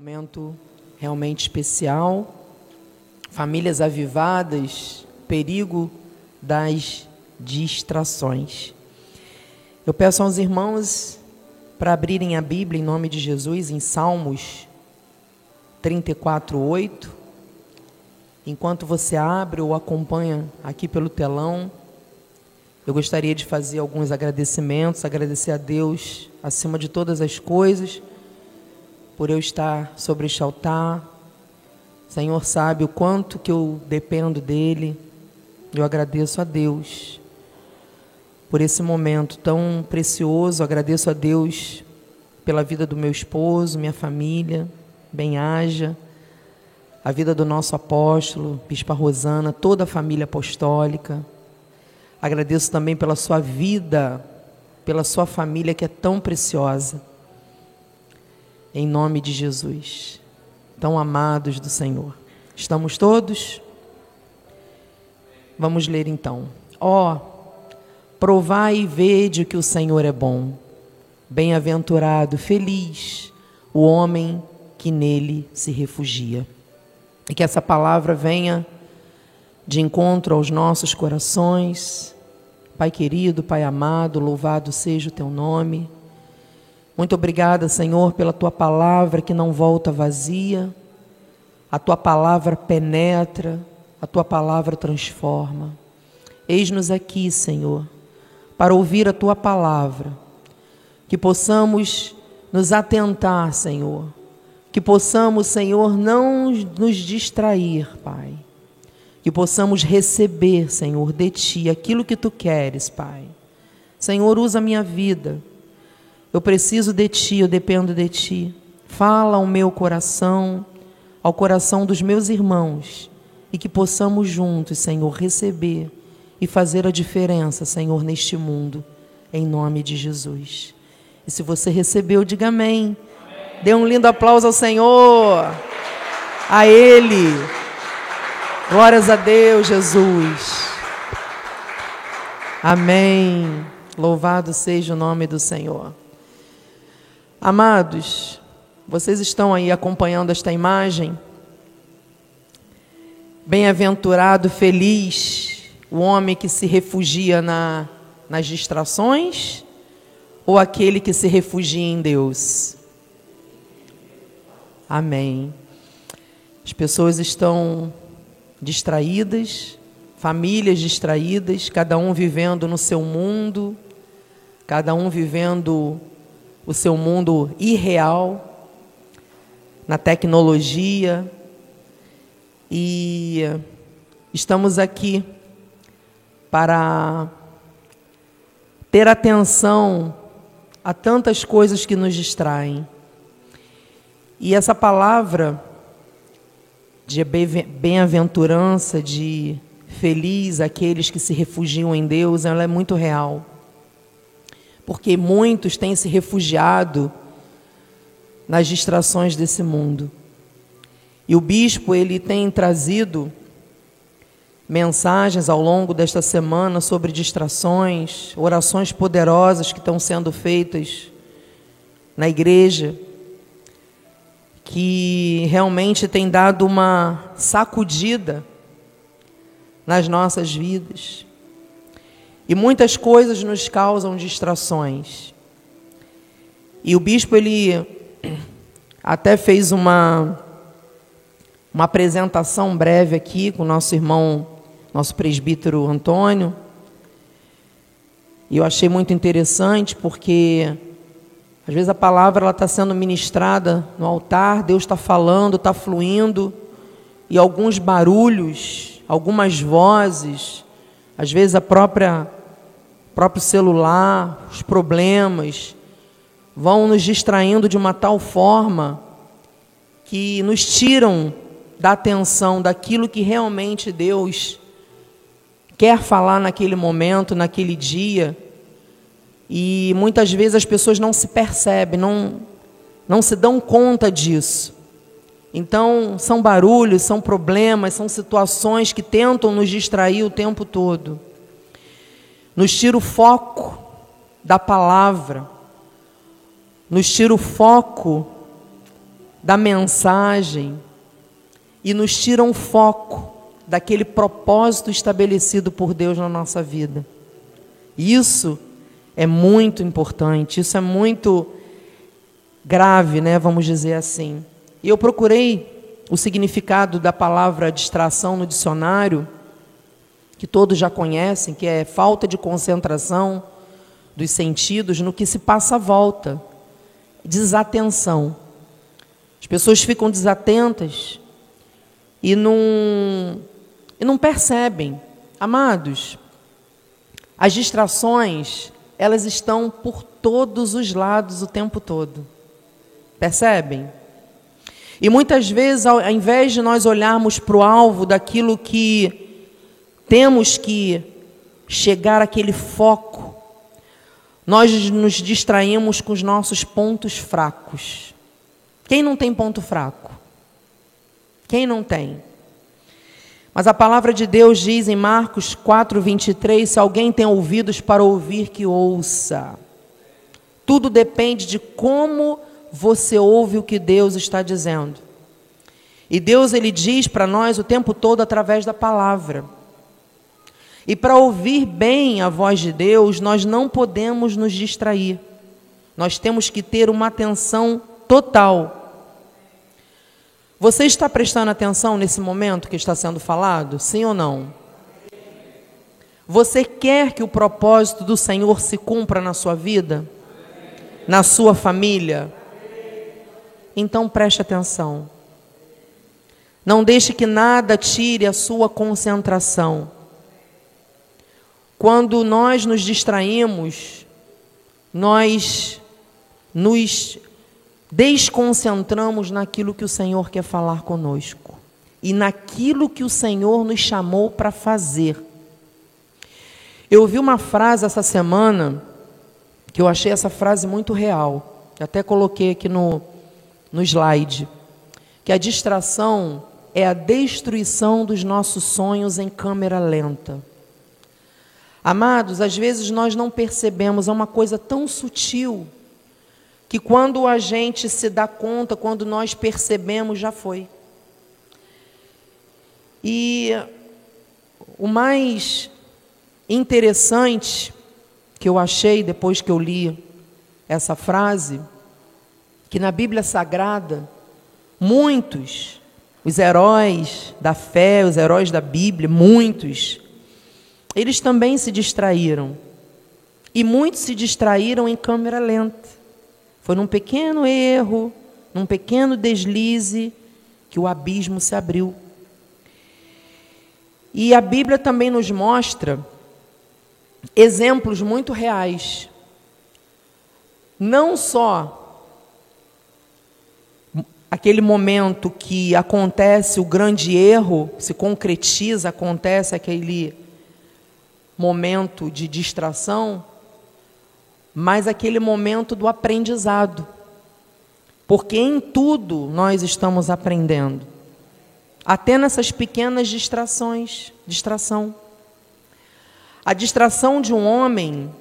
Momento realmente especial. Famílias avivadas, perigo das distrações. Eu peço aos irmãos para abrirem a Bíblia em nome de Jesus em Salmos 34, 8. Enquanto você abre ou acompanha aqui pelo telão, eu gostaria de fazer alguns agradecimentos, agradecer a Deus acima de todas as coisas por eu estar sobre este altar. O Senhor sabe o quanto que eu dependo dele. Eu agradeço a Deus por esse momento tão precioso. Agradeço a Deus pela vida do meu esposo, minha família, bem-haja, a vida do nosso apóstolo, Bispa Rosana, toda a família apostólica. Agradeço também pela sua vida, pela sua família que é tão preciosa em nome de Jesus. Tão amados do Senhor. Estamos todos? Vamos ler então. Ó, oh, provai e vede que o Senhor é bom. Bem-aventurado, feliz o homem que nele se refugia. E que essa palavra venha de encontro aos nossos corações. Pai querido, Pai amado, louvado seja o teu nome. Muito obrigada, Senhor, pela tua palavra que não volta vazia. A tua palavra penetra, a tua palavra transforma. Eis-nos aqui, Senhor, para ouvir a tua palavra. Que possamos nos atentar, Senhor. Que possamos, Senhor, não nos distrair, Pai. Que possamos receber, Senhor, de ti aquilo que tu queres, Pai. Senhor, usa a minha vida eu preciso de ti, eu dependo de ti. Fala ao meu coração, ao coração dos meus irmãos, e que possamos juntos, Senhor, receber e fazer a diferença, Senhor, neste mundo, em nome de Jesus. E se você recebeu, diga amém. amém. Dê um lindo aplauso ao Senhor, a Ele. Glórias a Deus, Jesus. Amém. Louvado seja o nome do Senhor. Amados, vocês estão aí acompanhando esta imagem? Bem-aventurado, feliz, o homem que se refugia na, nas distrações ou aquele que se refugia em Deus? Amém. As pessoas estão distraídas, famílias distraídas, cada um vivendo no seu mundo, cada um vivendo o seu mundo irreal, na tecnologia. E estamos aqui para ter atenção a tantas coisas que nos distraem. E essa palavra de bem-aventurança, de feliz aqueles que se refugiam em Deus, ela é muito real porque muitos têm se refugiado nas distrações desse mundo. E o bispo ele tem trazido mensagens ao longo desta semana sobre distrações, orações poderosas que estão sendo feitas na igreja, que realmente tem dado uma sacudida nas nossas vidas. E muitas coisas nos causam distrações. E o bispo ele até fez uma uma apresentação breve aqui com nosso irmão, nosso presbítero Antônio. E eu achei muito interessante porque às vezes a palavra está sendo ministrada no altar, Deus está falando, está fluindo, e alguns barulhos, algumas vozes, às vezes a própria próprio celular, os problemas, vão nos distraindo de uma tal forma que nos tiram da atenção daquilo que realmente Deus quer falar naquele momento, naquele dia. E muitas vezes as pessoas não se percebem, não, não se dão conta disso. Então, são barulhos, são problemas, são situações que tentam nos distrair o tempo todo nos tira o foco da palavra, nos tira o foco da mensagem e nos tiram o foco daquele propósito estabelecido por Deus na nossa vida. Isso é muito importante, isso é muito grave, né, vamos dizer assim. E eu procurei o significado da palavra distração no dicionário, que todos já conhecem, que é falta de concentração dos sentidos no que se passa à volta. Desatenção. As pessoas ficam desatentas e não, e não percebem. Amados, as distrações, elas estão por todos os lados o tempo todo. Percebem? E muitas vezes, ao invés de nós olharmos para o alvo daquilo que temos que chegar àquele foco, nós nos distraímos com os nossos pontos fracos. Quem não tem ponto fraco? Quem não tem? Mas a palavra de Deus diz em Marcos 4, 23: se alguém tem ouvidos para ouvir, que ouça. Tudo depende de como você ouve o que Deus está dizendo. E Deus ele diz para nós o tempo todo através da palavra. E para ouvir bem a voz de Deus, nós não podemos nos distrair. Nós temos que ter uma atenção total. Você está prestando atenção nesse momento que está sendo falado? Sim ou não? Você quer que o propósito do Senhor se cumpra na sua vida? Na sua família? Então preste atenção. Não deixe que nada tire a sua concentração. Quando nós nos distraímos, nós nos desconcentramos naquilo que o Senhor quer falar conosco e naquilo que o Senhor nos chamou para fazer. Eu ouvi uma frase essa semana que eu achei essa frase muito real. Até coloquei aqui no, no slide. Que a distração é a destruição dos nossos sonhos em câmera lenta. Amados, às vezes nós não percebemos, é uma coisa tão sutil, que quando a gente se dá conta, quando nós percebemos, já foi. E o mais interessante que eu achei depois que eu li essa frase, que na Bíblia Sagrada, muitos, os heróis da fé, os heróis da Bíblia, muitos, eles também se distraíram. E muitos se distraíram em câmera lenta. Foi num pequeno erro, num pequeno deslize, que o abismo se abriu. E a Bíblia também nos mostra exemplos muito reais. Não só aquele momento que acontece o grande erro, se concretiza, acontece aquele momento de distração, mas aquele momento do aprendizado. Porque em tudo nós estamos aprendendo. Até nessas pequenas distrações, distração. A distração de um homem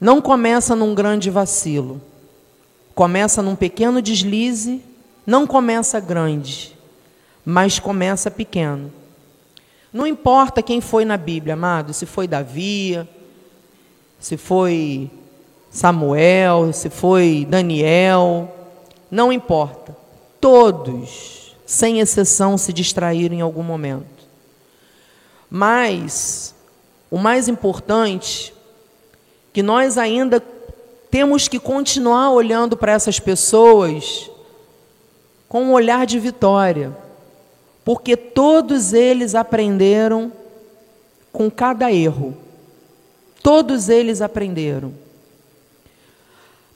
não começa num grande vacilo. Começa num pequeno deslize, não começa grande, mas começa pequeno. Não importa quem foi na Bíblia, amado, se foi Davi, se foi Samuel, se foi Daniel, não importa. Todos, sem exceção, se distraíram em algum momento. Mas o mais importante que nós ainda temos que continuar olhando para essas pessoas com um olhar de vitória, porque todos eles aprenderam com cada erro. Todos eles aprenderam.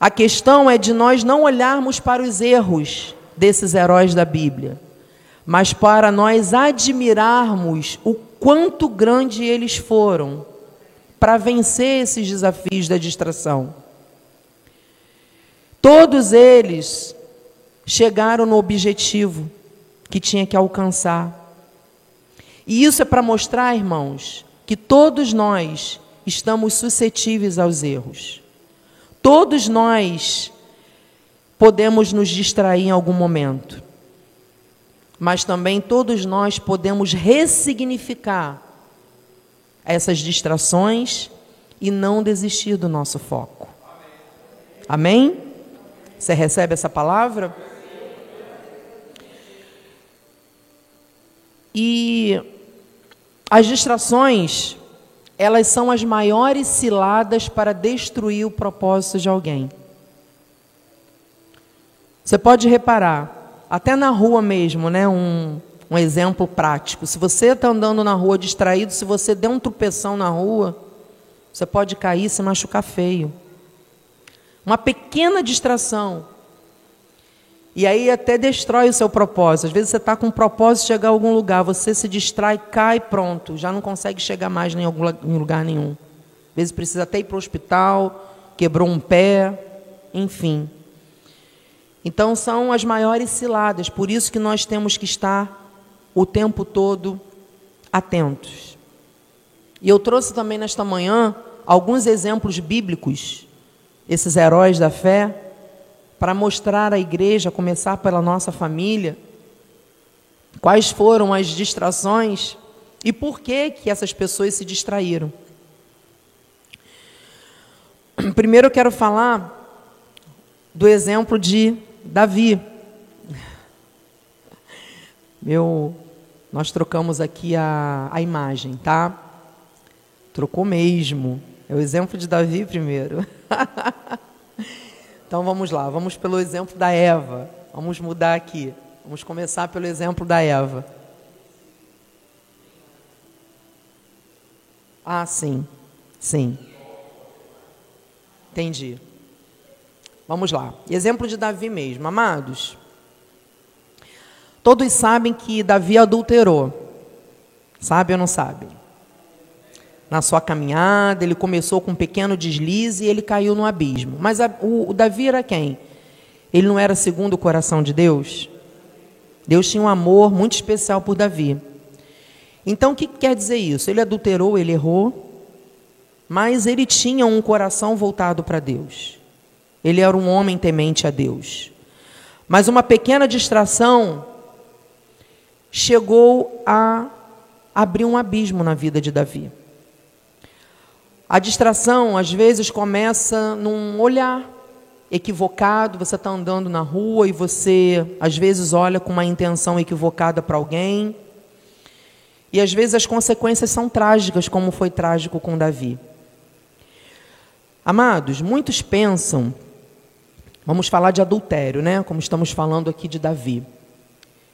A questão é de nós não olharmos para os erros desses heróis da Bíblia, mas para nós admirarmos o quanto grande eles foram para vencer esses desafios da distração. Todos eles chegaram no objetivo que tinha que alcançar. E isso é para mostrar, irmãos, que todos nós estamos suscetíveis aos erros. Todos nós podemos nos distrair em algum momento, mas também todos nós podemos ressignificar essas distrações e não desistir do nosso foco. Amém? Você recebe essa palavra? E as distrações, elas são as maiores ciladas para destruir o propósito de alguém. Você pode reparar, até na rua mesmo, né? Um, um exemplo prático. Se você está andando na rua distraído, se você der um tropeção na rua, você pode cair e se machucar feio. Uma pequena distração. E aí até destrói o seu propósito. Às vezes você está com um propósito de chegar a algum lugar, você se distrai, cai, pronto. Já não consegue chegar mais em, algum, em lugar nenhum. Às vezes precisa até ir para o hospital, quebrou um pé, enfim. Então são as maiores ciladas, por isso que nós temos que estar o tempo todo atentos. E eu trouxe também nesta manhã alguns exemplos bíblicos, esses heróis da fé, para mostrar à igreja, começar pela nossa família, quais foram as distrações e por que que essas pessoas se distraíram. Primeiro eu quero falar do exemplo de Davi. Meu, nós trocamos aqui a, a imagem, tá? Trocou mesmo. É o exemplo de Davi primeiro. então vamos lá, vamos pelo exemplo da Eva. Vamos mudar aqui. Vamos começar pelo exemplo da Eva. Ah, sim. Sim. Entendi. Vamos lá. Exemplo de Davi mesmo. Amados, todos sabem que Davi adulterou. Sabe ou não sabe? Na sua caminhada, ele começou com um pequeno deslize e ele caiu no abismo. Mas a, o, o Davi era quem? Ele não era segundo o coração de Deus? Deus tinha um amor muito especial por Davi. Então, o que quer dizer isso? Ele adulterou, ele errou, mas ele tinha um coração voltado para Deus. Ele era um homem temente a Deus. Mas uma pequena distração chegou a abrir um abismo na vida de Davi. A distração, às vezes, começa num olhar equivocado. Você está andando na rua e você, às vezes, olha com uma intenção equivocada para alguém. E às vezes as consequências são trágicas, como foi trágico com Davi. Amados, muitos pensam Vamos falar de adultério, né? Como estamos falando aqui de Davi.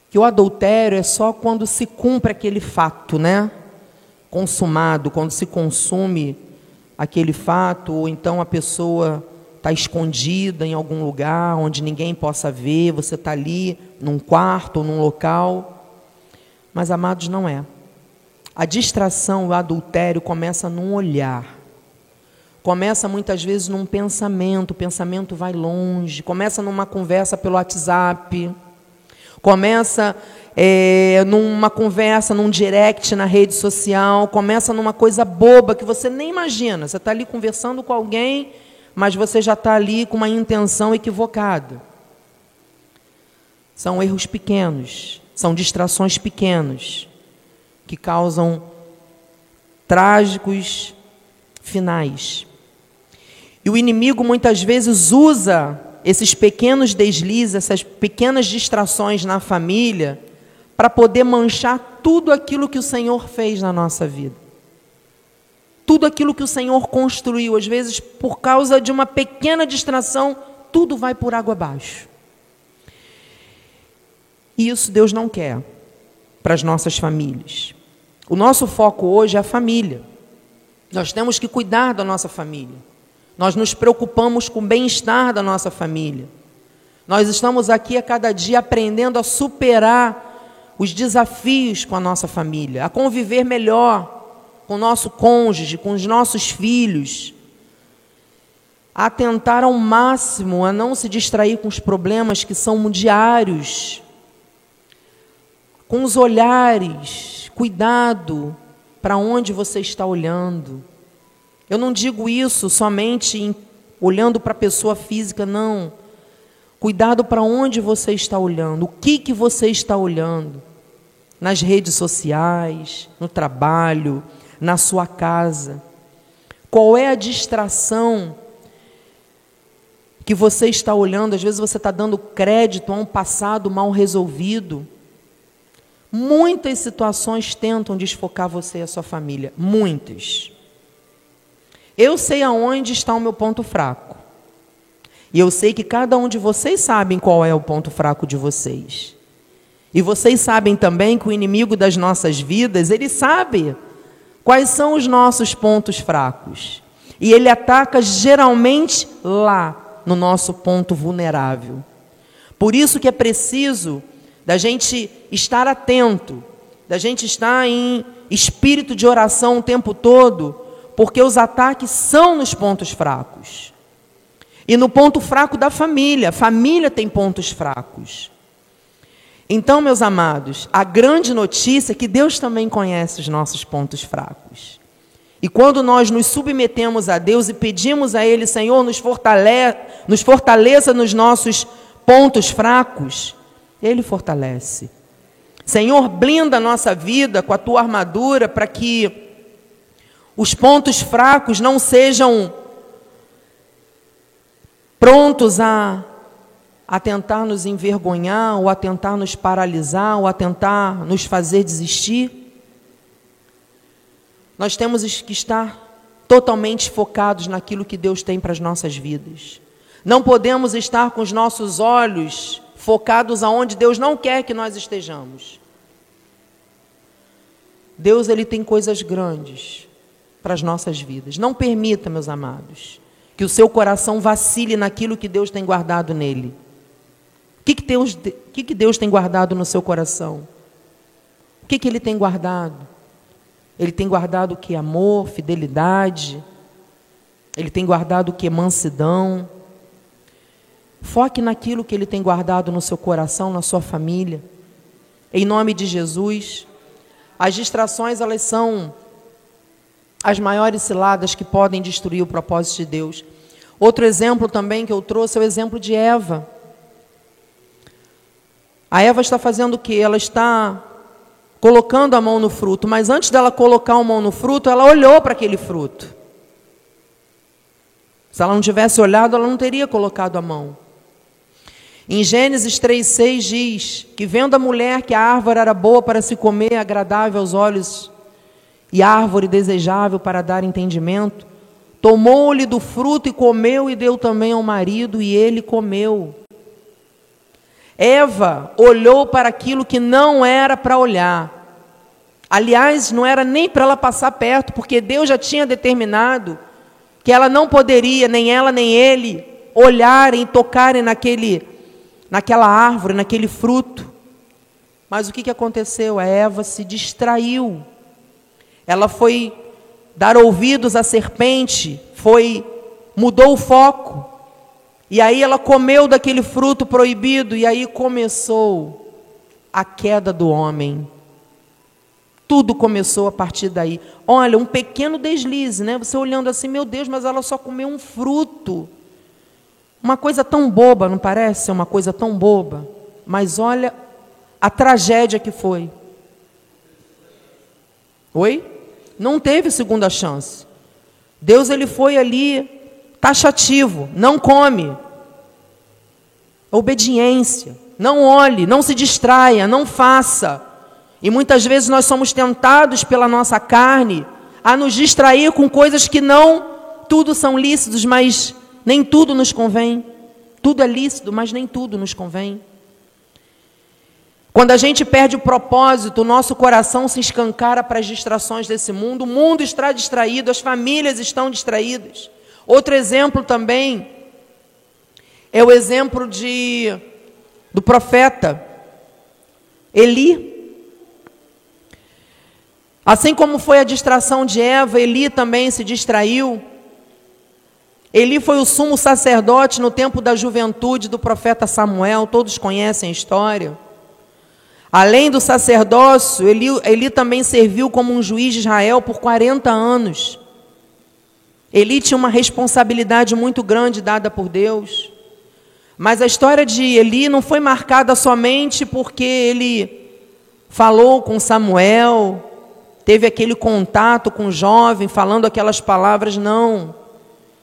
Que o adultério é só quando se cumpre aquele fato, né? Consumado, quando se consume aquele fato, ou então a pessoa está escondida em algum lugar onde ninguém possa ver, você está ali num quarto ou num local. Mas, amados, não é. A distração, o adultério começa num olhar Começa muitas vezes num pensamento, o pensamento vai longe, começa numa conversa pelo WhatsApp, começa é, numa conversa, num direct na rede social, começa numa coisa boba que você nem imagina. Você está ali conversando com alguém, mas você já está ali com uma intenção equivocada. São erros pequenos, são distrações pequenas que causam trágicos finais. E o inimigo muitas vezes usa esses pequenos deslizes, essas pequenas distrações na família, para poder manchar tudo aquilo que o Senhor fez na nossa vida. Tudo aquilo que o Senhor construiu, às vezes por causa de uma pequena distração, tudo vai por água abaixo. E isso Deus não quer para as nossas famílias. O nosso foco hoje é a família. Nós temos que cuidar da nossa família. Nós nos preocupamos com o bem-estar da nossa família. Nós estamos aqui a cada dia aprendendo a superar os desafios com a nossa família, a conviver melhor com o nosso cônjuge, com os nossos filhos, a tentar ao máximo a não se distrair com os problemas que são diários, com os olhares, cuidado para onde você está olhando. Eu não digo isso somente em, olhando para a pessoa física, não. Cuidado para onde você está olhando, o que, que você está olhando. Nas redes sociais, no trabalho, na sua casa. Qual é a distração que você está olhando? Às vezes você está dando crédito a um passado mal resolvido. Muitas situações tentam desfocar você e a sua família. Muitas. Eu sei aonde está o meu ponto fraco. E eu sei que cada um de vocês sabem qual é o ponto fraco de vocês. E vocês sabem também que o inimigo das nossas vidas, ele sabe quais são os nossos pontos fracos. E ele ataca geralmente lá, no nosso ponto vulnerável. Por isso que é preciso da gente estar atento, da gente estar em espírito de oração o tempo todo, porque os ataques são nos pontos fracos. E no ponto fraco da família. Família tem pontos fracos. Então, meus amados, a grande notícia é que Deus também conhece os nossos pontos fracos. E quando nós nos submetemos a Deus e pedimos a Ele, Senhor, nos, fortale nos fortaleça nos nossos pontos fracos, Ele fortalece. Senhor, blinda a nossa vida com a tua armadura para que os pontos fracos não sejam prontos a, a tentar nos envergonhar, ou a tentar nos paralisar, ou a tentar nos fazer desistir. Nós temos que estar totalmente focados naquilo que Deus tem para as nossas vidas. Não podemos estar com os nossos olhos focados aonde Deus não quer que nós estejamos. Deus ele tem coisas grandes para as nossas vidas. Não permita, meus amados, que o seu coração vacile naquilo que Deus tem guardado nele. Que, que, Deus, que, que Deus tem guardado no seu coração? O que, que Ele tem guardado? Ele tem guardado o que? Amor, fidelidade. Ele tem guardado o que? Mansidão. Foque naquilo que Ele tem guardado no seu coração, na sua família. Em nome de Jesus. As distrações, elas são as maiores ciladas que podem destruir o propósito de Deus. Outro exemplo também que eu trouxe é o exemplo de Eva. A Eva está fazendo o que? Ela está colocando a mão no fruto, mas antes dela colocar a mão no fruto, ela olhou para aquele fruto. Se ela não tivesse olhado, ela não teria colocado a mão. Em Gênesis 3,6 diz que, vendo a mulher que a árvore era boa para se comer, agradável aos olhos e árvore desejável para dar entendimento, tomou-lhe do fruto e comeu e deu também ao marido e ele comeu. Eva olhou para aquilo que não era para olhar. Aliás, não era nem para ela passar perto, porque Deus já tinha determinado que ela não poderia, nem ela nem ele, olharem, tocarem naquele, naquela árvore, naquele fruto. Mas o que, que aconteceu? A Eva se distraiu ela foi dar ouvidos à serpente, foi mudou o foco. E aí ela comeu daquele fruto proibido e aí começou a queda do homem. Tudo começou a partir daí. Olha, um pequeno deslize, né? Você olhando assim, meu Deus, mas ela só comeu um fruto. Uma coisa tão boba, não parece? Uma coisa tão boba. Mas olha a tragédia que foi. Oi? não teve segunda chance. Deus ele foi ali taxativo, não come. Obediência, não olhe, não se distraia, não faça. E muitas vezes nós somos tentados pela nossa carne a nos distrair com coisas que não tudo são lícitos, mas nem tudo nos convém. Tudo é lícito, mas nem tudo nos convém. Quando a gente perde o propósito, o nosso coração se escancara para as distrações desse mundo, o mundo está distraído, as famílias estão distraídas. Outro exemplo também é o exemplo de do profeta Eli. Assim como foi a distração de Eva, Eli também se distraiu. Eli foi o sumo sacerdote no tempo da juventude do profeta Samuel, todos conhecem a história. Além do sacerdócio, Eli, Eli também serviu como um juiz de Israel por 40 anos. Eli tinha uma responsabilidade muito grande dada por Deus. Mas a história de Eli não foi marcada somente porque ele falou com Samuel, teve aquele contato com o jovem, falando aquelas palavras, não.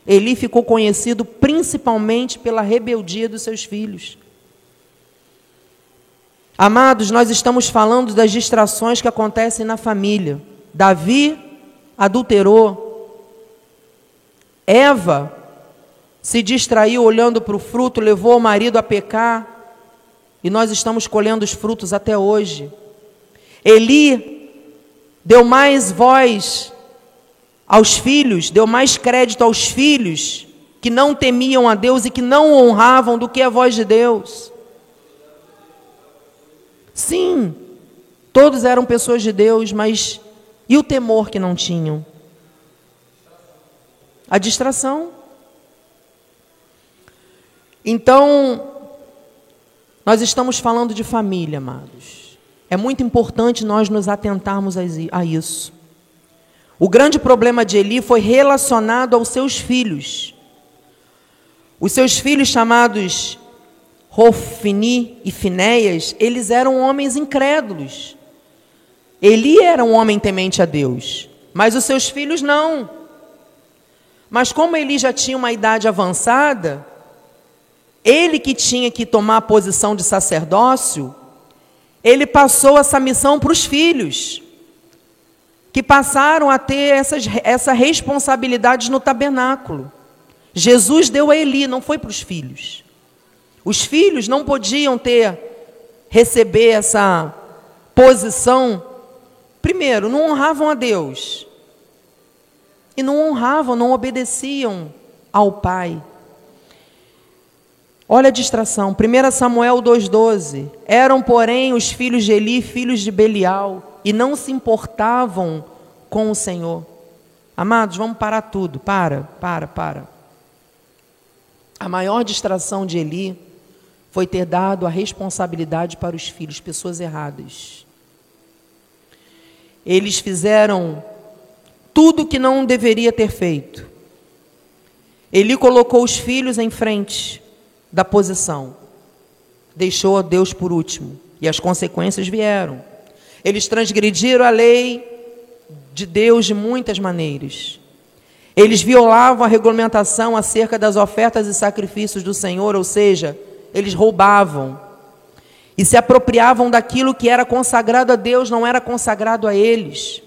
Eli ficou conhecido principalmente pela rebeldia dos seus filhos. Amados, nós estamos falando das distrações que acontecem na família. Davi adulterou. Eva se distraiu olhando para o fruto, levou o marido a pecar, e nós estamos colhendo os frutos até hoje. Eli deu mais voz aos filhos, deu mais crédito aos filhos que não temiam a Deus e que não honravam do que a voz de Deus. Sim, todos eram pessoas de Deus, mas e o temor que não tinham? A distração. Então, nós estamos falando de família, amados. É muito importante nós nos atentarmos a isso. O grande problema de Eli foi relacionado aos seus filhos. Os seus filhos chamados Rofini e Finéias, eles eram homens incrédulos. Eli era um homem temente a Deus, mas os seus filhos não. Mas como Eli já tinha uma idade avançada, ele que tinha que tomar a posição de sacerdócio, ele passou essa missão para os filhos, que passaram a ter essas, essa responsabilidade no tabernáculo. Jesus deu a Eli, não foi para os filhos. Os filhos não podiam ter, receber essa posição. Primeiro, não honravam a Deus. E não honravam, não obedeciam ao pai. Olha a distração. 1 Samuel 2,12. Eram, porém, os filhos de Eli, filhos de Belial, e não se importavam com o Senhor. Amados, vamos parar tudo. Para, para, para. A maior distração de Eli foi ter dado a responsabilidade para os filhos, pessoas erradas. Eles fizeram tudo que não deveria ter feito. Ele colocou os filhos em frente da posição. Deixou a Deus por último. E as consequências vieram. Eles transgrediram a lei de Deus de muitas maneiras. Eles violavam a regulamentação acerca das ofertas e sacrifícios do Senhor, ou seja, eles roubavam e se apropriavam daquilo que era consagrado a Deus, não era consagrado a eles.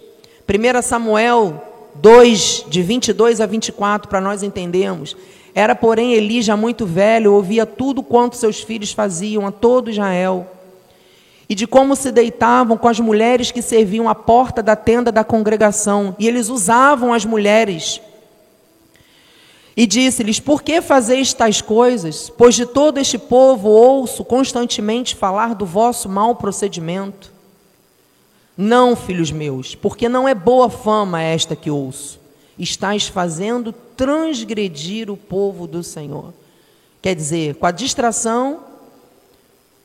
1 Samuel 2, de 22 a 24, para nós entendermos. Era, porém, Eli já muito velho, ouvia tudo quanto seus filhos faziam a todo Israel, e de como se deitavam com as mulheres que serviam à porta da tenda da congregação, e eles usavam as mulheres. E disse-lhes: Por que fazeis tais coisas? Pois de todo este povo ouço constantemente falar do vosso mau procedimento. Não, filhos meus, porque não é boa fama esta que ouço. Estais fazendo transgredir o povo do Senhor. Quer dizer, com a distração,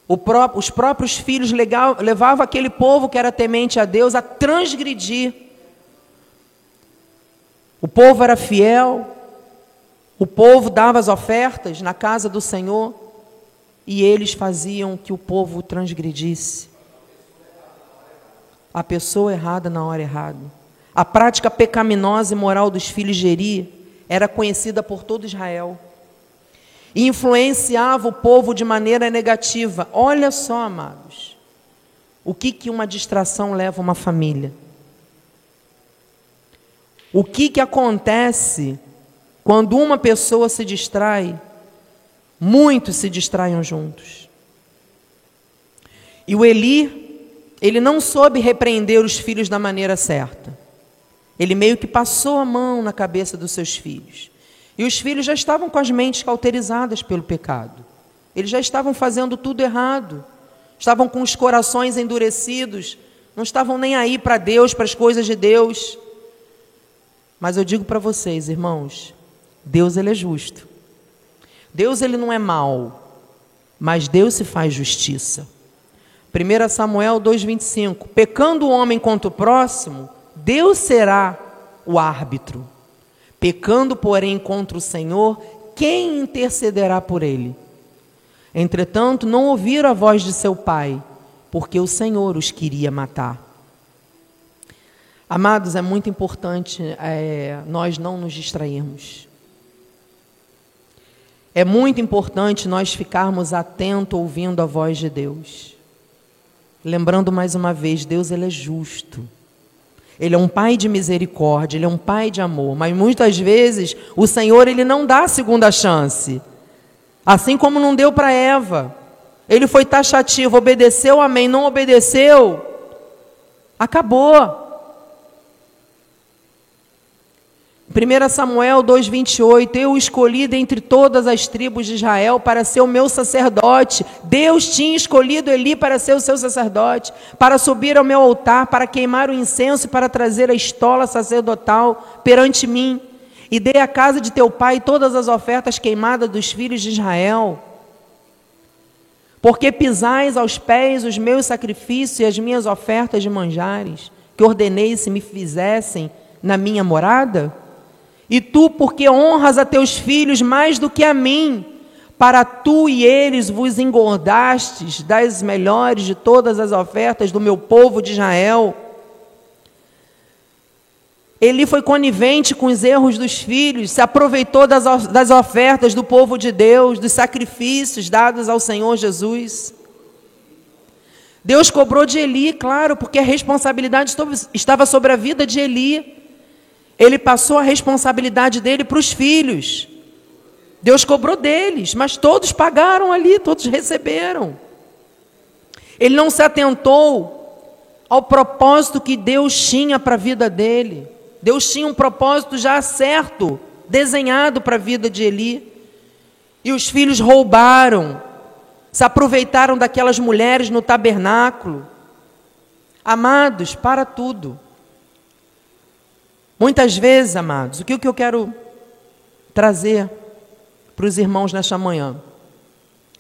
os próprios filhos levavam aquele povo que era temente a Deus a transgredir. O povo era fiel, o povo dava as ofertas na casa do Senhor e eles faziam que o povo transgredisse. A pessoa errada na hora errada. A prática pecaminosa e moral dos filhos de Eri era conhecida por todo Israel e influenciava o povo de maneira negativa. Olha só, amados, o que, que uma distração leva uma família. O que, que acontece quando uma pessoa se distrai? Muitos se distraem juntos. E o Eli, ele não soube repreender os filhos da maneira certa. Ele meio que passou a mão na cabeça dos seus filhos. E os filhos já estavam com as mentes cauterizadas pelo pecado. Eles já estavam fazendo tudo errado. Estavam com os corações endurecidos. Não estavam nem aí para Deus, para as coisas de Deus. Mas eu digo para vocês, irmãos, Deus ele é justo. Deus ele não é mau, mas Deus se faz justiça. 1 Samuel 2:25. Pecando o homem contra o próximo, Deus será o árbitro. Pecando, porém, contra o Senhor, quem intercederá por ele? Entretanto, não ouviram a voz de seu pai, porque o Senhor os queria matar. Amados, é muito importante é, nós não nos distrairmos. É muito importante nós ficarmos atentos ouvindo a voz de Deus. Lembrando mais uma vez, Deus ele é justo. Ele é um pai de misericórdia, ele é um pai de amor, mas muitas vezes o Senhor ele não dá a segunda chance. Assim como não deu para Eva. Ele foi taxativo, obedeceu, amém, não obedeceu, acabou. 1 Samuel 2,28: Eu escolhi dentre todas as tribos de Israel para ser o meu sacerdote. Deus tinha escolhido Eli para ser o seu sacerdote, para subir ao meu altar, para queimar o incenso e para trazer a estola sacerdotal perante mim. E dei à casa de teu pai todas as ofertas queimadas dos filhos de Israel. Porque pisais aos pés os meus sacrifícios e as minhas ofertas de manjares, que ordenei se me fizessem na minha morada? E tu, porque honras a teus filhos mais do que a mim, para tu e eles vos engordastes das melhores de todas as ofertas do meu povo de Israel. Ele foi conivente com os erros dos filhos, se aproveitou das, das ofertas do povo de Deus, dos sacrifícios dados ao Senhor Jesus. Deus cobrou de Eli, claro, porque a responsabilidade estava sobre a vida de Eli. Ele passou a responsabilidade dele para os filhos. Deus cobrou deles, mas todos pagaram ali, todos receberam. Ele não se atentou ao propósito que Deus tinha para a vida dele. Deus tinha um propósito já certo, desenhado para a vida de Eli. E os filhos roubaram, se aproveitaram daquelas mulheres no tabernáculo. Amados, para tudo. Muitas vezes, amados, o que, eu quero trazer para os irmãos nesta manhã?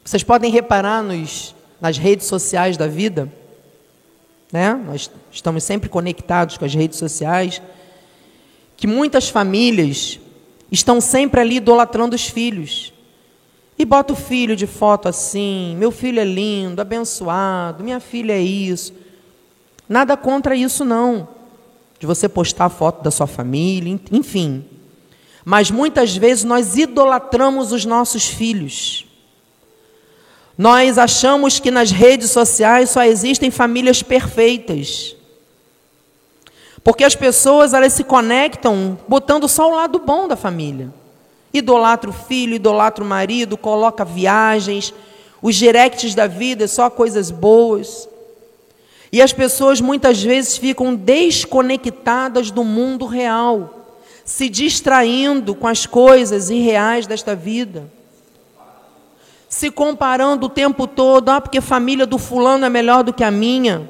Vocês podem reparar nos, nas redes sociais da vida, né? Nós estamos sempre conectados com as redes sociais, que muitas famílias estão sempre ali idolatrando os filhos. E bota o filho de foto assim, meu filho é lindo, abençoado, minha filha é isso. Nada contra isso não de você postar a foto da sua família, enfim. Mas muitas vezes nós idolatramos os nossos filhos. Nós achamos que nas redes sociais só existem famílias perfeitas. Porque as pessoas elas se conectam botando só o lado bom da família. Idolatra o filho, idolatra o marido, coloca viagens, os directs da vida, só coisas boas. E as pessoas muitas vezes ficam desconectadas do mundo real, se distraindo com as coisas irreais desta vida. Se comparando o tempo todo, ah, porque a família do fulano é melhor do que a minha.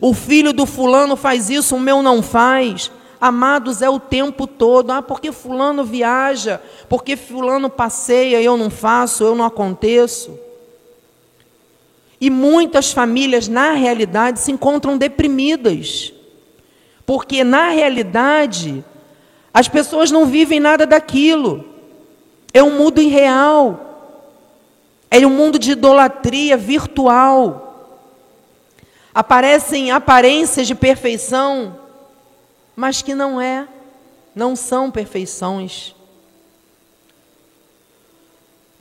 O filho do fulano faz isso, o meu não faz. Amados, é o tempo todo. Ah, porque fulano viaja, porque fulano passeia, eu não faço, eu não aconteço. E muitas famílias, na realidade, se encontram deprimidas. Porque, na realidade, as pessoas não vivem nada daquilo. É um mundo irreal. É um mundo de idolatria virtual. Aparecem aparências de perfeição, mas que não é, não são perfeições.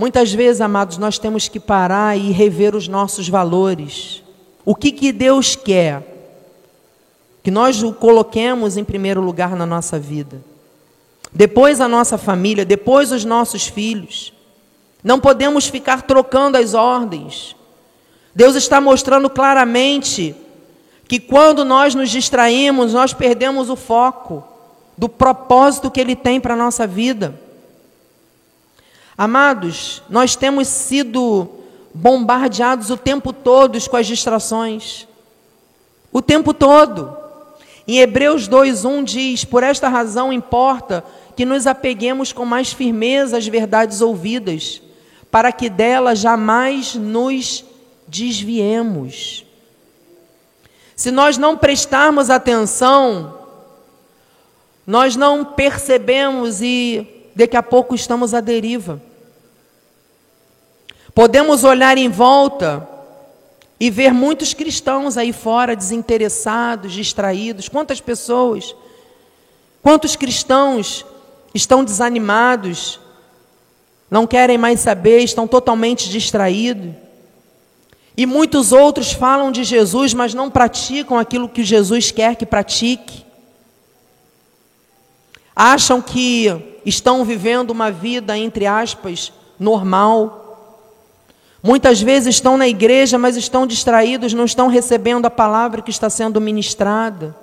Muitas vezes, amados, nós temos que parar e rever os nossos valores. O que, que Deus quer? Que nós o coloquemos em primeiro lugar na nossa vida. Depois a nossa família, depois os nossos filhos. Não podemos ficar trocando as ordens. Deus está mostrando claramente que quando nós nos distraímos, nós perdemos o foco do propósito que Ele tem para a nossa vida. Amados, nós temos sido bombardeados o tempo todo com as distrações. O tempo todo. Em Hebreus 2:1 diz: "Por esta razão importa que nos apeguemos com mais firmeza às verdades ouvidas, para que delas jamais nos desviemos." Se nós não prestarmos atenção, nós não percebemos e daqui a pouco estamos à deriva. Podemos olhar em volta e ver muitos cristãos aí fora desinteressados, distraídos. Quantas pessoas, quantos cristãos estão desanimados, não querem mais saber, estão totalmente distraídos. E muitos outros falam de Jesus, mas não praticam aquilo que Jesus quer que pratique. Acham que estão vivendo uma vida, entre aspas, normal. Muitas vezes estão na igreja, mas estão distraídos, não estão recebendo a palavra que está sendo ministrada.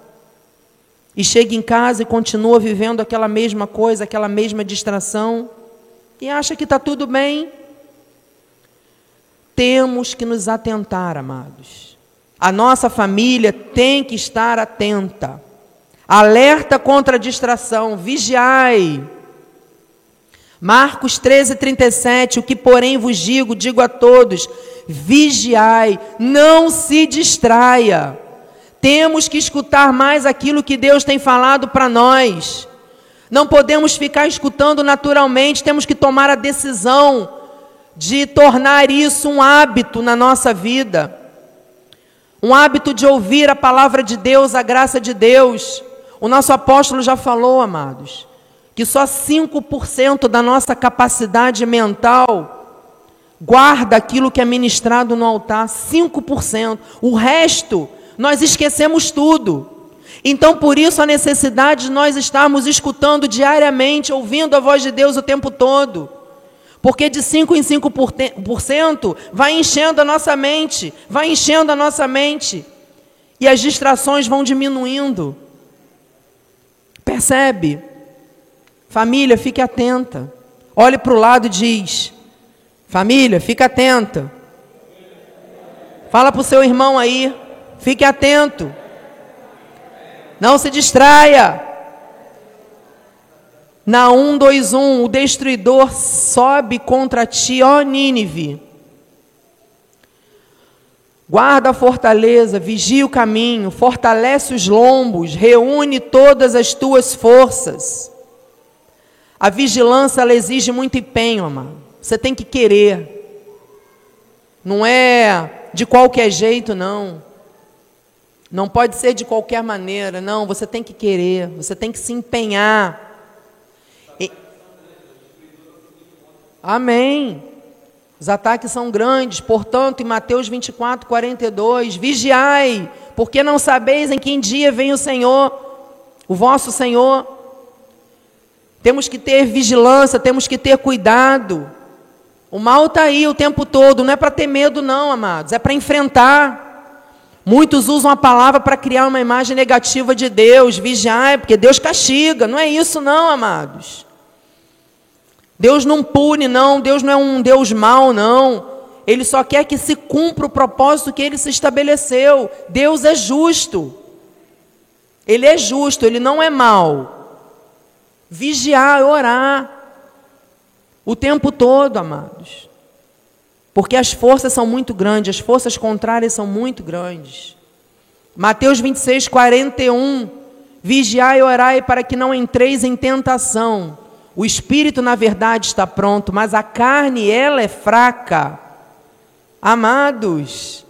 E chega em casa e continua vivendo aquela mesma coisa, aquela mesma distração. E acha que está tudo bem. Temos que nos atentar, amados. A nossa família tem que estar atenta. Alerta contra a distração, vigiai. Marcos 13, 37, o que porém vos digo, digo a todos: vigiai, não se distraia. Temos que escutar mais aquilo que Deus tem falado para nós. Não podemos ficar escutando naturalmente, temos que tomar a decisão de tornar isso um hábito na nossa vida. Um hábito de ouvir a palavra de Deus, a graça de Deus. O nosso apóstolo já falou, amados que só 5% da nossa capacidade mental guarda aquilo que é ministrado no altar, 5%. O resto, nós esquecemos tudo. Então, por isso, a necessidade de nós estarmos escutando diariamente, ouvindo a voz de Deus o tempo todo. Porque de 5 em 5% vai enchendo a nossa mente, vai enchendo a nossa mente. E as distrações vão diminuindo. Percebe? Família, fique atenta. Olhe para o lado e diz: Família, fique atenta. Fala para o seu irmão aí, fique atento. Não se distraia. Na 121, o destruidor sobe contra ti, ó Nínive. Guarda a fortaleza, vigia o caminho, fortalece os lombos, reúne todas as tuas forças. A vigilância ela exige muito empenho, amado. Você tem que querer. Não é de qualquer jeito, não. Não pode ser de qualquer maneira, não. Você tem que querer, você tem que se empenhar. E... Amém. Os ataques são grandes, portanto, em Mateus 24, 42, vigiai, porque não sabeis em que dia vem o Senhor, o vosso Senhor. Temos que ter vigilância, temos que ter cuidado. O mal está aí o tempo todo, não é para ter medo, não, amados, é para enfrentar. Muitos usam a palavra para criar uma imagem negativa de Deus, vigiar, porque Deus castiga. Não é isso, não, amados. Deus não pune, não. Deus não é um Deus mau, não. Ele só quer que se cumpra o propósito que ele se estabeleceu. Deus é justo. Ele é justo, ele não é mau. Vigiar, orar. O tempo todo, amados. Porque as forças são muito grandes, as forças contrárias são muito grandes. Mateus 26, 41. Vigiai e orai para que não entreis em tentação. O espírito, na verdade, está pronto, mas a carne, ela é fraca. Amados,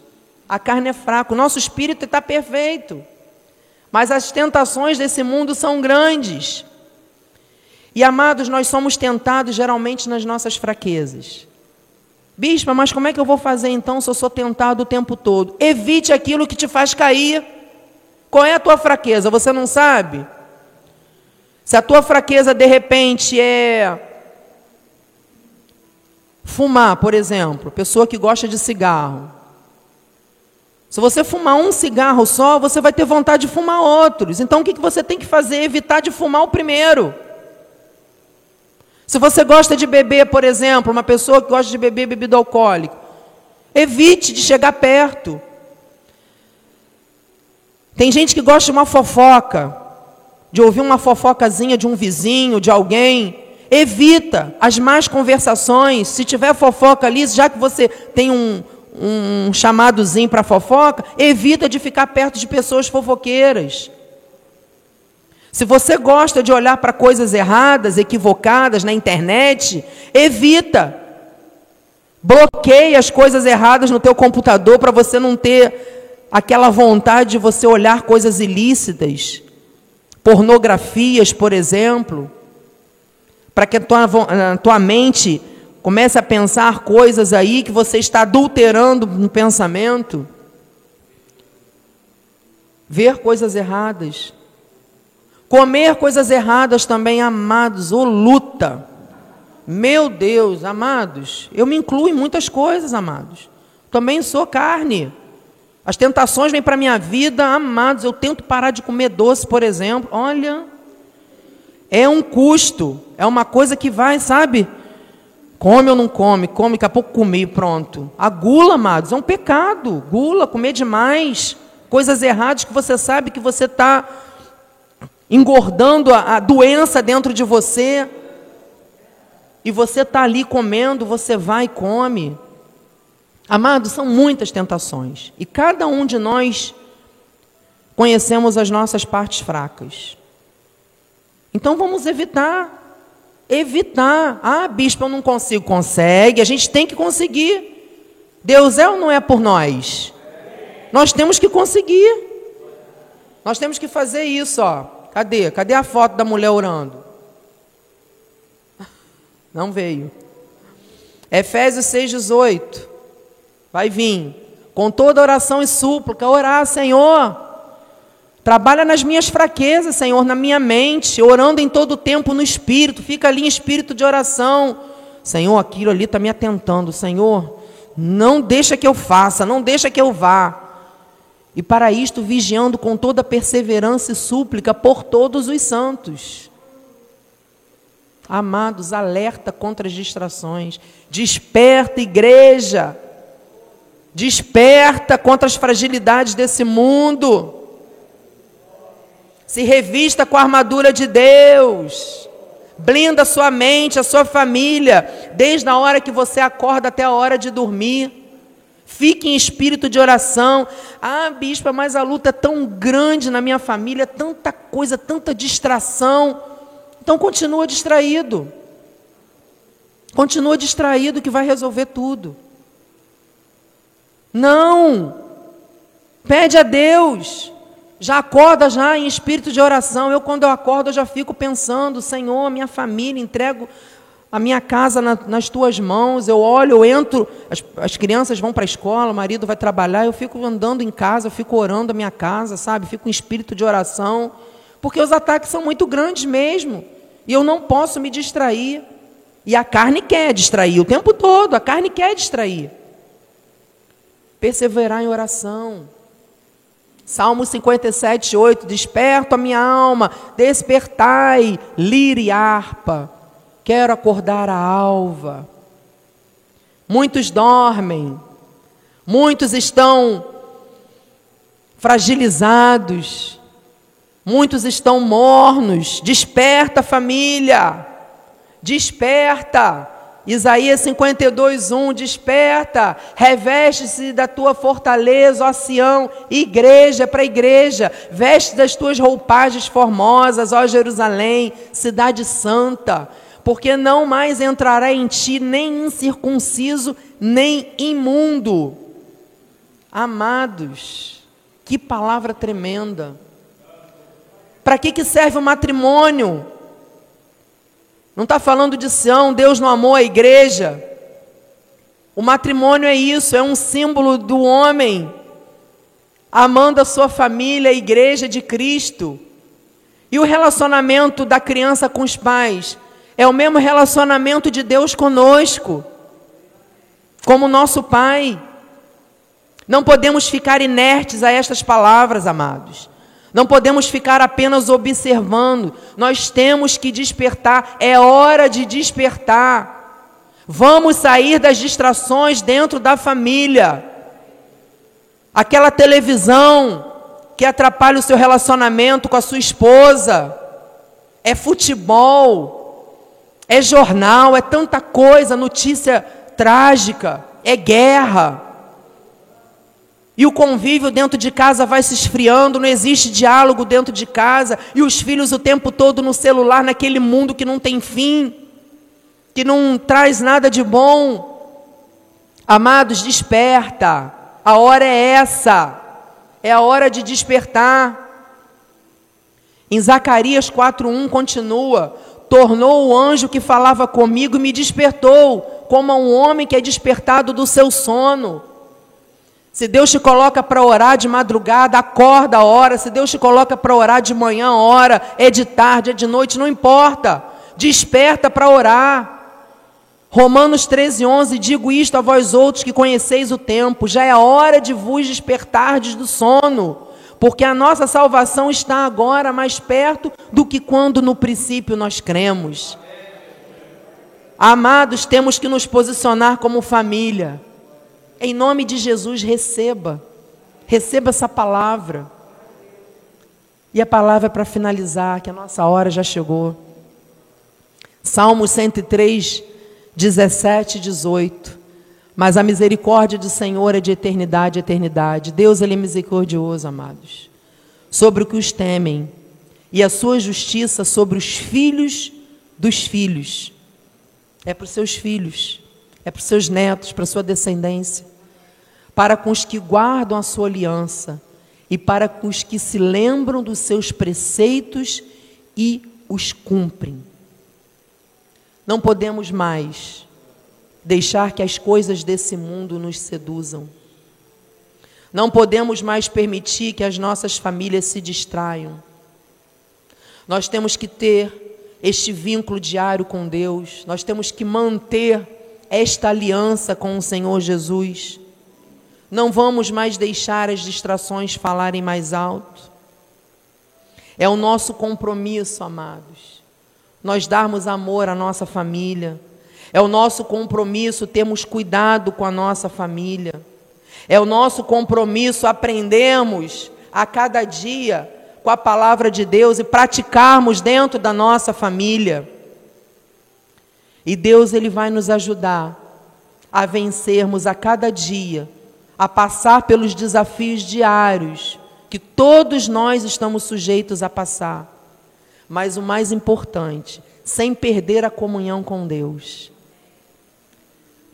a carne é fraca, o nosso espírito está perfeito. Mas as tentações desse mundo são grandes. E amados, nós somos tentados geralmente nas nossas fraquezas. Bispa, mas como é que eu vou fazer então se eu sou tentado o tempo todo? Evite aquilo que te faz cair. Qual é a tua fraqueza? Você não sabe? Se a tua fraqueza de repente é fumar, por exemplo, pessoa que gosta de cigarro. Se você fumar um cigarro só, você vai ter vontade de fumar outros. Então o que você tem que fazer? Evitar de fumar o primeiro. Se você gosta de beber, por exemplo, uma pessoa que gosta de beber bebida alcoólica, evite de chegar perto. Tem gente que gosta de uma fofoca, de ouvir uma fofocazinha de um vizinho, de alguém. Evita as más conversações. Se tiver fofoca ali, já que você tem um, um chamadozinho para fofoca, evita de ficar perto de pessoas fofoqueiras. Se você gosta de olhar para coisas erradas, equivocadas na internet, evita. Bloqueie as coisas erradas no teu computador para você não ter aquela vontade de você olhar coisas ilícitas, pornografias, por exemplo, para que a tua, a tua mente comece a pensar coisas aí que você está adulterando no pensamento. Ver coisas erradas. Comer coisas erradas também, amados, ou luta. Meu Deus, amados, eu me incluo em muitas coisas, amados. Também sou carne. As tentações vêm para a minha vida, amados. Eu tento parar de comer doce, por exemplo. Olha, é um custo, é uma coisa que vai, sabe? Come ou não come? Come, daqui a pouco comi, pronto. A gula, amados, é um pecado. Gula, comer demais. Coisas erradas que você sabe que você está engordando a, a doença dentro de você e você está ali comendo, você vai e come. Amados, são muitas tentações. E cada um de nós conhecemos as nossas partes fracas. Então vamos evitar. Evitar. Ah, bispo, eu não consigo. Consegue, a gente tem que conseguir. Deus é ou não é por nós? Nós temos que conseguir. Nós temos que fazer isso, ó. Cadê? Cadê a foto da mulher orando? Não veio. Efésios 6,18. Vai vir. Com toda oração e súplica, orar, Senhor. Trabalha nas minhas fraquezas, Senhor, na minha mente, orando em todo o tempo no espírito. Fica ali em espírito de oração. Senhor, aquilo ali está me atentando. Senhor, não deixa que eu faça, não deixa que eu vá. E para isto, vigiando com toda perseverança e súplica por todos os santos Amados, alerta contra as distrações. Desperta, igreja. Desperta contra as fragilidades desse mundo. Se revista com a armadura de Deus. Blinda sua mente, a sua família, desde a hora que você acorda até a hora de dormir. Fique em espírito de oração. Ah, bispa, mas a luta é tão grande na minha família, tanta coisa, tanta distração. Então continua distraído. Continua distraído que vai resolver tudo. Não! Pede a Deus. Já acorda já em espírito de oração. Eu quando eu acordo eu já fico pensando, Senhor, minha família, entrego a minha casa na, nas tuas mãos. Eu olho, eu entro, as, as crianças vão para a escola, o marido vai trabalhar, eu fico andando em casa, eu fico orando a minha casa, sabe? Fico em espírito de oração, porque os ataques são muito grandes mesmo. E eu não posso me distrair. E a carne quer distrair o tempo todo, a carne quer distrair. Perseverar em oração. Salmo 57, 8: Desperto a minha alma, despertai, lira e harpa. Quero acordar a alva. Muitos dormem, muitos estão fragilizados, Muitos estão mornos. Desperta, família. Desperta. Isaías 52, 1, desperta, reveste-se da tua fortaleza, ó Sião, igreja para igreja, veste das tuas roupagens formosas, ó Jerusalém, cidade santa, porque não mais entrará em ti nem incircunciso, nem imundo. Amados, que palavra tremenda. Para que, que serve o matrimônio? Não está falando de Sião, Deus não amou a igreja. O matrimônio é isso, é um símbolo do homem amando a sua família, a igreja de Cristo. E o relacionamento da criança com os pais é o mesmo relacionamento de Deus conosco, como nosso Pai. Não podemos ficar inertes a estas palavras, amados. Não podemos ficar apenas observando, nós temos que despertar, é hora de despertar. Vamos sair das distrações dentro da família. Aquela televisão que atrapalha o seu relacionamento com a sua esposa, é futebol, é jornal, é tanta coisa, notícia trágica, é guerra. E o convívio dentro de casa vai se esfriando, não existe diálogo dentro de casa, e os filhos o tempo todo no celular, naquele mundo que não tem fim, que não traz nada de bom. Amados, desperta. A hora é essa. É a hora de despertar. Em Zacarias 4:1 continua: Tornou o anjo que falava comigo e me despertou, como a um homem que é despertado do seu sono. Se Deus te coloca para orar de madrugada, acorda a hora. Se Deus te coloca para orar de manhã, hora, é de tarde, é de noite, não importa. Desperta para orar. Romanos 13, 11, digo isto a vós outros que conheceis o tempo, já é hora de vos despertardes do sono, porque a nossa salvação está agora mais perto do que quando no princípio nós cremos. Amados, temos que nos posicionar como família. Em nome de Jesus, receba. Receba essa palavra. E a palavra é para finalizar, que a nossa hora já chegou. Salmo 103, 17 e 18. Mas a misericórdia do Senhor é de eternidade a eternidade. Deus ele é misericordioso, amados. Sobre os que os temem. E a sua justiça sobre os filhos dos filhos. É para os seus filhos é para os seus netos, para a sua descendência, para com os que guardam a sua aliança e para com os que se lembram dos seus preceitos e os cumprem. Não podemos mais deixar que as coisas desse mundo nos seduzam. Não podemos mais permitir que as nossas famílias se distraiam. Nós temos que ter este vínculo diário com Deus, nós temos que manter esta aliança com o Senhor Jesus. Não vamos mais deixar as distrações falarem mais alto. É o nosso compromisso, amados, nós darmos amor à nossa família. É o nosso compromisso termos cuidado com a nossa família. É o nosso compromisso aprendermos a cada dia com a palavra de Deus e praticarmos dentro da nossa família. E Deus ele vai nos ajudar a vencermos a cada dia, a passar pelos desafios diários que todos nós estamos sujeitos a passar. Mas o mais importante, sem perder a comunhão com Deus.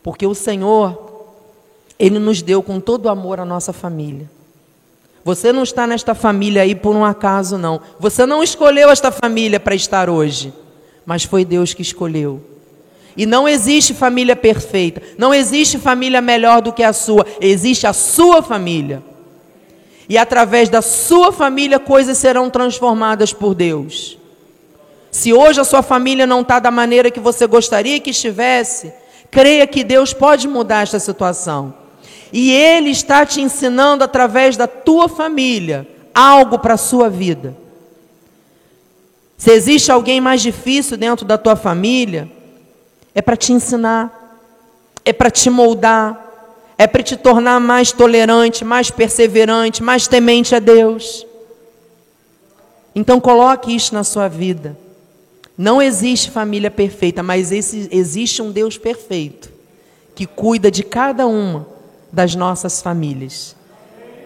Porque o Senhor, Ele nos deu com todo amor a nossa família. Você não está nesta família aí por um acaso, não. Você não escolheu esta família para estar hoje, mas foi Deus que escolheu. E não existe família perfeita, não existe família melhor do que a sua, existe a sua família. E através da sua família coisas serão transformadas por Deus. Se hoje a sua família não está da maneira que você gostaria que estivesse, creia que Deus pode mudar esta situação. E Ele está te ensinando através da tua família algo para a sua vida. Se existe alguém mais difícil dentro da tua família, é para te ensinar, é para te moldar, é para te tornar mais tolerante, mais perseverante, mais temente a Deus. Então coloque isso na sua vida. Não existe família perfeita, mas existe um Deus perfeito que cuida de cada uma das nossas famílias.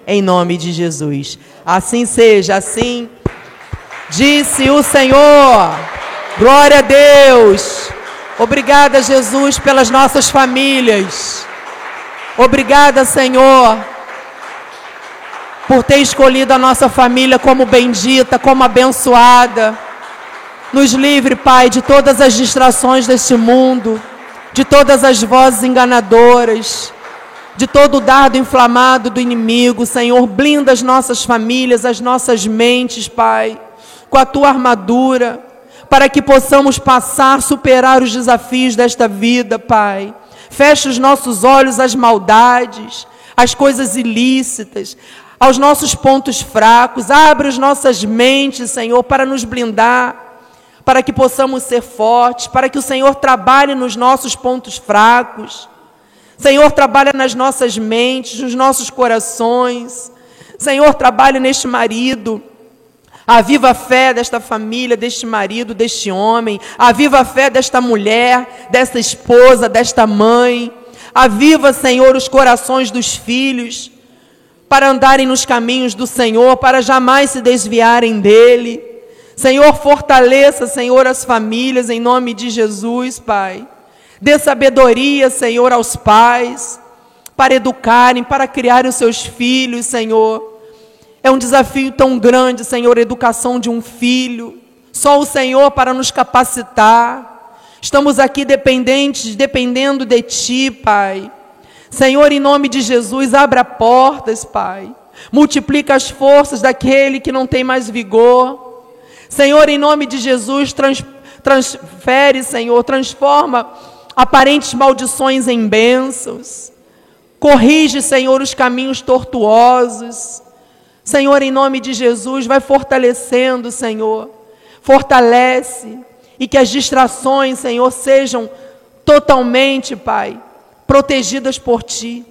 Em nome de Jesus. Assim seja, assim disse o Senhor. Glória a Deus. Obrigada, Jesus, pelas nossas famílias. Obrigada, Senhor, por ter escolhido a nossa família como bendita, como abençoada. Nos livre, Pai, de todas as distrações deste mundo, de todas as vozes enganadoras, de todo o dardo inflamado do inimigo. Senhor, blinda as nossas famílias, as nossas mentes, Pai, com a tua armadura para que possamos passar, superar os desafios desta vida, Pai. Feche os nossos olhos às maldades, às coisas ilícitas, aos nossos pontos fracos. Abre as nossas mentes, Senhor, para nos blindar, para que possamos ser fortes, para que o Senhor trabalhe nos nossos pontos fracos. Senhor, trabalha nas nossas mentes, nos nossos corações. Senhor, trabalhe neste marido a viva fé desta família, deste marido, deste homem. A viva fé desta mulher, desta esposa, desta mãe. Aviva, Senhor, os corações dos filhos para andarem nos caminhos do Senhor, para jamais se desviarem dele. Senhor, fortaleça, Senhor, as famílias em nome de Jesus, Pai. Dê sabedoria, Senhor, aos pais. para educarem, para criarem os seus filhos, Senhor. É um desafio tão grande, Senhor, a educação de um filho. Só o Senhor para nos capacitar. Estamos aqui dependentes, dependendo de Ti, Pai. Senhor, em nome de Jesus, abra portas, Pai. Multiplica as forças daquele que não tem mais vigor. Senhor, em nome de Jesus, trans, transfere, Senhor, transforma aparentes maldições em bênçãos. Corrige, Senhor, os caminhos tortuosos. Senhor, em nome de Jesus, vai fortalecendo, Senhor. Fortalece e que as distrações, Senhor, sejam totalmente, Pai, protegidas por Ti.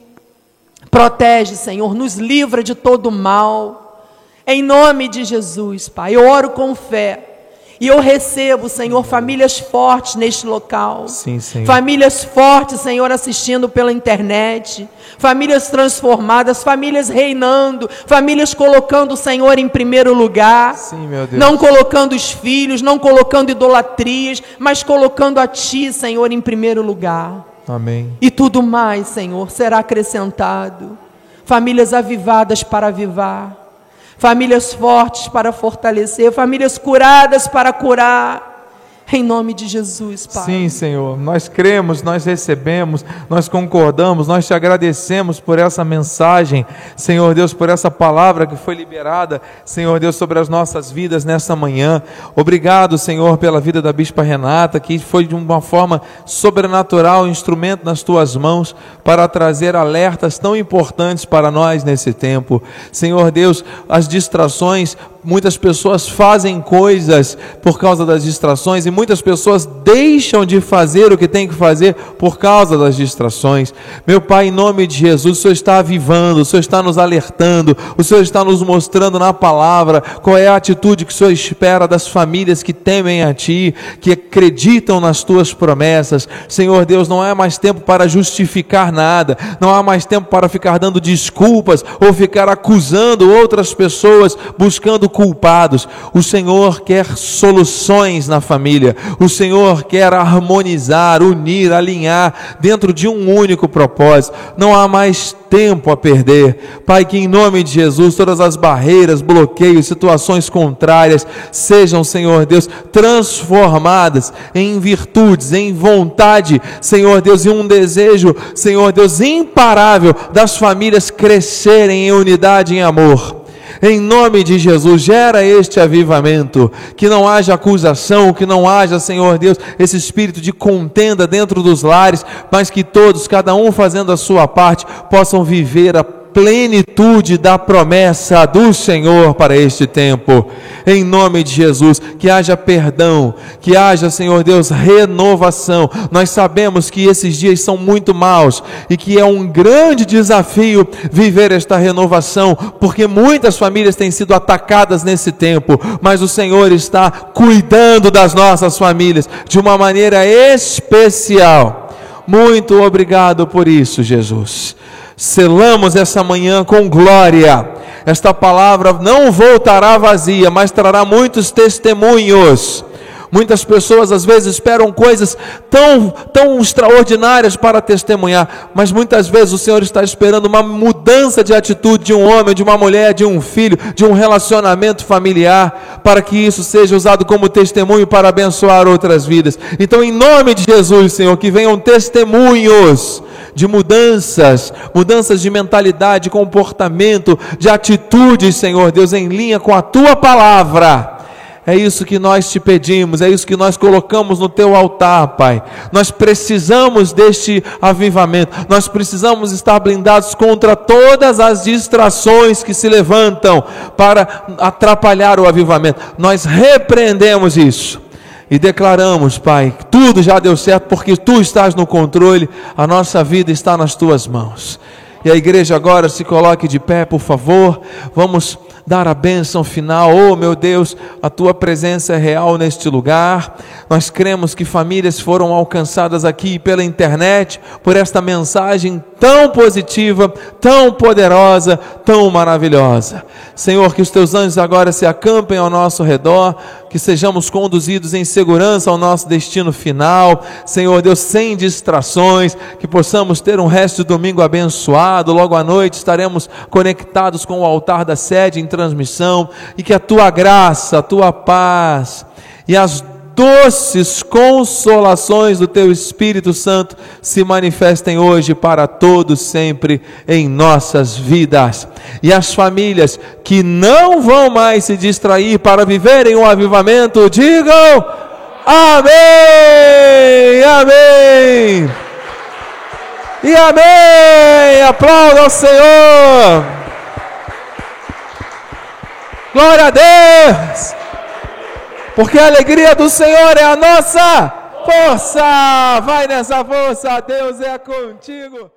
Protege, Senhor, nos livra de todo mal. Em nome de Jesus, Pai, eu oro com fé e eu recebo, Senhor, famílias fortes neste local. Sim, Senhor. Famílias fortes, Senhor, assistindo pela internet. Famílias transformadas, famílias reinando, famílias colocando o Senhor em primeiro lugar. Sim, meu Deus. Não colocando os filhos, não colocando idolatrias, mas colocando a Ti, Senhor, em primeiro lugar. Amém. E tudo mais, Senhor, será acrescentado. Famílias avivadas para avivar famílias fortes para fortalecer, famílias curadas para curar. Em nome de Jesus, Pai. Sim, Senhor. Nós cremos, nós recebemos, nós concordamos, nós te agradecemos por essa mensagem, Senhor Deus, por essa palavra que foi liberada, Senhor Deus, sobre as nossas vidas nesta manhã. Obrigado, Senhor, pela vida da Bispa Renata, que foi de uma forma sobrenatural, um instrumento nas tuas mãos para trazer alertas tão importantes para nós nesse tempo. Senhor Deus, as distrações muitas pessoas fazem coisas por causa das distrações e muitas pessoas deixam de fazer o que tem que fazer por causa das distrações. Meu Pai, em nome de Jesus, o Senhor está avivando, o Senhor está nos alertando, o Senhor está nos mostrando na palavra qual é a atitude que o Senhor espera das famílias que temem a Ti, que acreditam nas Tuas promessas. Senhor Deus, não é mais tempo para justificar nada, não há mais tempo para ficar dando desculpas ou ficar acusando outras pessoas, buscando culpados. O Senhor quer soluções na família. O Senhor quer harmonizar, unir, alinhar dentro de um único propósito. Não há mais tempo a perder. Pai, que em nome de Jesus todas as barreiras, bloqueios, situações contrárias sejam, Senhor Deus, transformadas em virtudes, em vontade, Senhor Deus, e um desejo, Senhor Deus, imparável das famílias crescerem em unidade em amor em nome de Jesus, gera este avivamento, que não haja acusação, que não haja, Senhor Deus, esse espírito de contenda dentro dos lares, mas que todos, cada um fazendo a sua parte, possam viver a plenitude da promessa do Senhor para este tempo. Em nome de Jesus, que haja perdão, que haja, Senhor Deus, renovação. Nós sabemos que esses dias são muito maus e que é um grande desafio viver esta renovação, porque muitas famílias têm sido atacadas nesse tempo, mas o Senhor está cuidando das nossas famílias de uma maneira especial. Muito obrigado por isso, Jesus selamos essa manhã com glória. Esta palavra não voltará vazia, mas trará muitos testemunhos. Muitas pessoas às vezes esperam coisas tão, tão extraordinárias para testemunhar, mas muitas vezes o Senhor está esperando uma mudança de atitude de um homem, de uma mulher, de um filho, de um relacionamento familiar, para que isso seja usado como testemunho para abençoar outras vidas. Então, em nome de Jesus, Senhor, que venham testemunhos de mudanças, mudanças de mentalidade, comportamento, de atitudes, Senhor Deus, em linha com a tua palavra. É isso que nós te pedimos, é isso que nós colocamos no teu altar, Pai. Nós precisamos deste avivamento, nós precisamos estar blindados contra todas as distrações que se levantam para atrapalhar o avivamento. Nós repreendemos isso e declaramos, Pai, que tudo já deu certo porque tu estás no controle, a nossa vida está nas tuas mãos. E a igreja agora se coloque de pé, por favor. Vamos dar a bênção final. Oh, meu Deus, a tua presença é real neste lugar. Nós cremos que famílias foram alcançadas aqui pela internet por esta mensagem tão positiva, tão poderosa, tão maravilhosa. Senhor, que os teus anjos agora se acampem ao nosso redor, que sejamos conduzidos em segurança ao nosso destino final. Senhor Deus, sem distrações, que possamos ter um resto de domingo abençoado. Logo à noite estaremos conectados com o altar da sede em transmissão e que a tua graça, a tua paz e as doces consolações do Teu Espírito Santo se manifestem hoje para todos sempre em nossas vidas. E as famílias que não vão mais se distrair para viverem o um avivamento, digam amém, amém. E amém! Aplauda ao Senhor! Glória a Deus! Porque a alegria do Senhor é a nossa força. Vai nessa força, Deus é contigo.